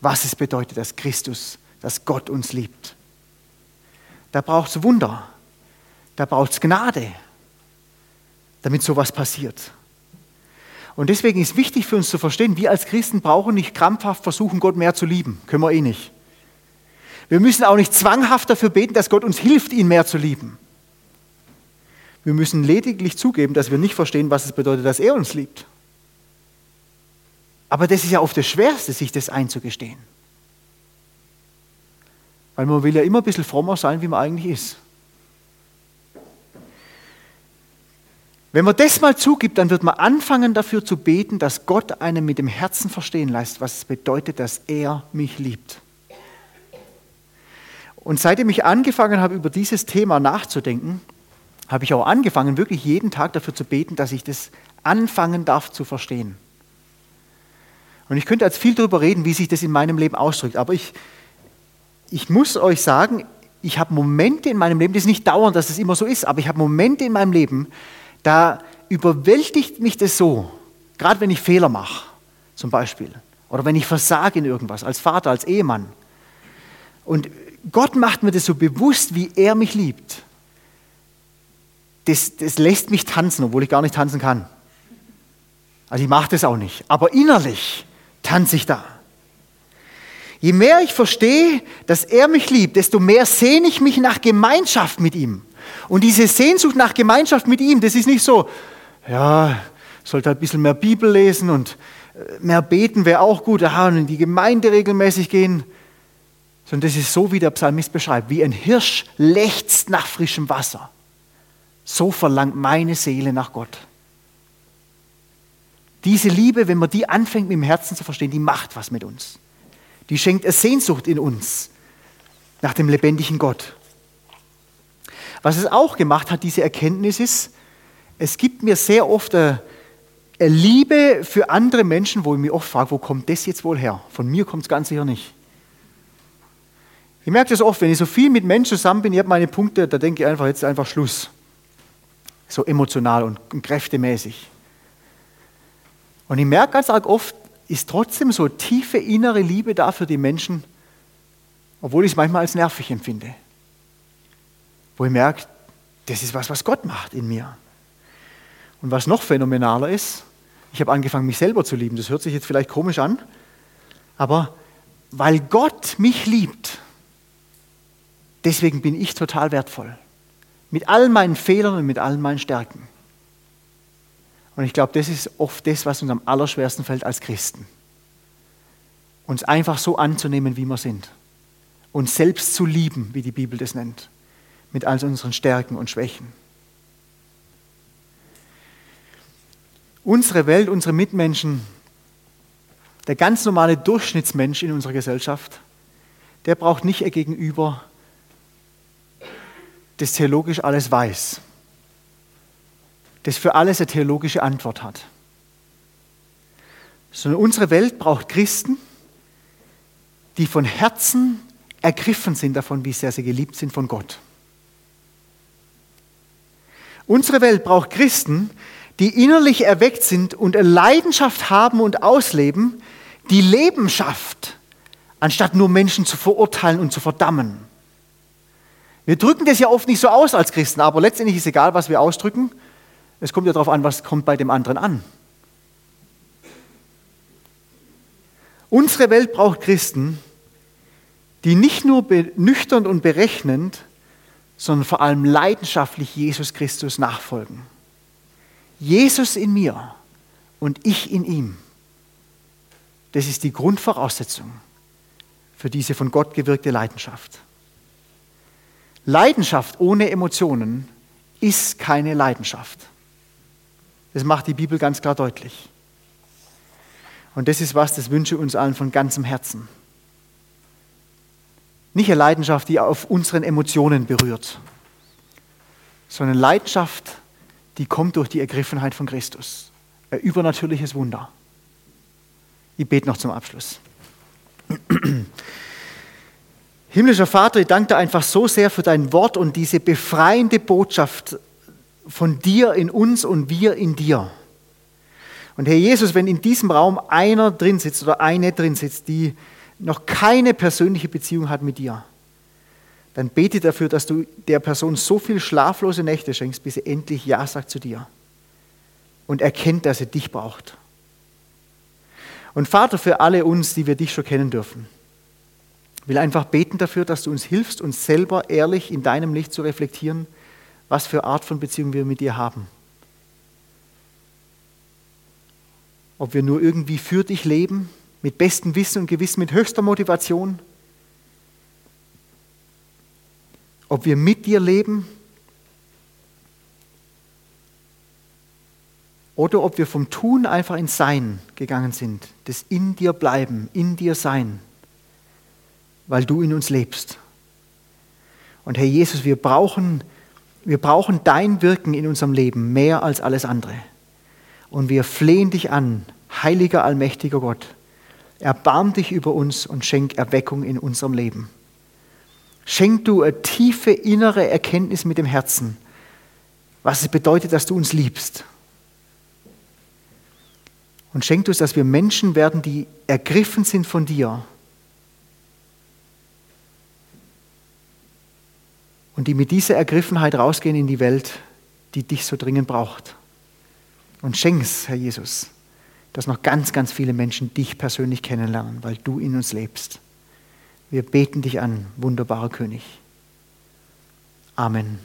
was es bedeutet, dass Christus, dass Gott uns liebt. Da braucht es Wunder, da braucht es Gnade, damit sowas passiert. Und deswegen ist wichtig für uns zu verstehen, wir als Christen brauchen nicht krampfhaft versuchen, Gott mehr zu lieben. Können wir eh nicht. Wir müssen auch nicht zwanghaft dafür beten, dass Gott uns hilft, ihn mehr zu lieben. Wir müssen lediglich zugeben, dass wir nicht verstehen, was es bedeutet, dass er uns liebt. Aber das ist ja oft das Schwerste, sich das einzugestehen. Weil man will ja immer ein bisschen frommer sein, wie man eigentlich ist. Wenn man das mal zugibt, dann wird man anfangen dafür zu beten, dass Gott einem mit dem Herzen verstehen lässt, was es bedeutet, dass er mich liebt. Und seitdem ich angefangen habe, über dieses Thema nachzudenken, habe ich auch angefangen, wirklich jeden Tag dafür zu beten, dass ich das anfangen darf zu verstehen. Und ich könnte jetzt viel darüber reden, wie sich das in meinem Leben ausdrückt, aber ich, ich muss euch sagen, ich habe Momente in meinem Leben, das ist nicht dauernd, dass es das immer so ist, aber ich habe Momente in meinem Leben, da überwältigt mich das so, gerade wenn ich Fehler mache, zum Beispiel, oder wenn ich versage in irgendwas, als Vater, als Ehemann. Und Gott macht mir das so bewusst, wie er mich liebt. Das, das lässt mich tanzen, obwohl ich gar nicht tanzen kann. Also ich mache das auch nicht. Aber innerlich tanze ich da. Je mehr ich verstehe, dass er mich liebt, desto mehr sehne ich mich nach Gemeinschaft mit ihm. Und diese Sehnsucht nach Gemeinschaft mit ihm, das ist nicht so, ja, sollte ein bisschen mehr Bibel lesen und äh, mehr beten wäre auch gut, aha, und in die Gemeinde regelmäßig gehen sondern das ist so, wie der Psalmist beschreibt, wie ein Hirsch lechzt nach frischem Wasser. So verlangt meine Seele nach Gott. Diese Liebe, wenn man die anfängt mit dem Herzen zu verstehen, die macht was mit uns. Die schenkt eine Sehnsucht in uns nach dem lebendigen Gott. Was es auch gemacht hat, diese Erkenntnis ist, es gibt mir sehr oft eine, eine Liebe für andere Menschen, wo ich mich oft frage, wo kommt das jetzt wohl her? Von mir kommt es ganz sicher nicht. Ich merke das oft, wenn ich so viel mit Menschen zusammen bin, ich habe meine Punkte, da denke ich einfach, jetzt ist einfach Schluss. So emotional und, kräftemäßig. Und ich merke ganz arg oft, ist trotzdem so tiefe innere Liebe da für die Menschen, obwohl ich es manchmal als nervig empfinde. Wo ich merke, das ist was, was Gott macht in mir. Und was noch phänomenaler ist, ich habe angefangen, mich selber zu lieben. Das hört sich jetzt vielleicht komisch an, aber weil Gott mich liebt, Deswegen bin ich total wertvoll. Mit all meinen Fehlern und mit all meinen Stärken. Und ich glaube, das ist oft das, was uns am allerschwersten fällt als Christen. Uns einfach so anzunehmen, wie wir sind. Uns selbst zu lieben, wie die Bibel das nennt. Mit all unseren Stärken und Schwächen. Unsere Welt, unsere Mitmenschen, der ganz normale Durchschnittsmensch in unserer Gesellschaft, der braucht nicht ihr Gegenüber, das theologisch alles weiß, das für alles eine theologische Antwort hat. Sondern unsere Welt braucht Christen, die von Herzen ergriffen sind davon, wie sehr sie geliebt sind von Gott. Unsere Welt braucht Christen, die innerlich erweckt sind und eine Leidenschaft haben und ausleben, die Leben schafft, anstatt nur Menschen zu verurteilen und zu verdammen. Wir drücken das ja oft nicht so aus als Christen, aber letztendlich ist egal, was wir ausdrücken. Es kommt ja darauf an, was kommt bei dem anderen an. Unsere Welt braucht Christen, die nicht nur nüchtern und berechnend, sondern vor allem leidenschaftlich Jesus Christus nachfolgen. Jesus in mir und ich in ihm. Das ist die Grundvoraussetzung für diese von Gott gewirkte Leidenschaft. Leidenschaft ohne Emotionen ist keine Leidenschaft. Das macht die Bibel ganz klar deutlich. Und das ist was, das wünsche ich uns allen von ganzem Herzen. Nicht eine Leidenschaft, die auf unseren Emotionen berührt, sondern Leidenschaft, die kommt durch die Ergriffenheit von Christus. Ein übernatürliches Wunder. Ich bete noch zum Abschluss. Himmlischer Vater, ich danke dir einfach so sehr für dein Wort und diese befreiende Botschaft von dir in uns und wir in dir. Und Herr Jesus, wenn in diesem Raum einer drin sitzt oder eine drin sitzt, die noch keine persönliche Beziehung hat mit dir, dann bete dafür, dass du der Person so viel schlaflose Nächte schenkst, bis sie endlich Ja sagt zu dir und erkennt, dass sie dich braucht. Und Vater, für alle uns, die wir dich schon kennen dürfen, will einfach beten dafür, dass du uns hilfst, uns selber ehrlich in deinem Licht zu reflektieren, was für Art von Beziehung wir mit dir haben. Ob wir nur irgendwie für dich leben, mit bestem Wissen und Gewissen, mit höchster Motivation. Ob wir mit dir leben oder ob wir vom Tun einfach ins Sein gegangen sind, das in dir bleiben, in dir sein, weil du in uns lebst. Und Herr Jesus, wir brauchen wir brauchen dein Wirken in unserem Leben mehr als alles andere. Und wir flehen dich an, heiliger, allmächtiger Gott. Erbarm dich über uns und schenk Erweckung in unserem Leben. Schenk du eine tiefe innere Erkenntnis mit dem Herzen, was es bedeutet, dass du uns liebst. Und schenk uns, dass wir Menschen werden, die ergriffen sind von dir und die mit dieser Ergriffenheit rausgehen in die Welt, die dich so dringend braucht. Und schenk's, Herr Jesus, dass noch ganz, ganz viele Menschen dich persönlich kennenlernen, weil du in uns lebst. Wir beten dich an, wunderbarer König. Amen.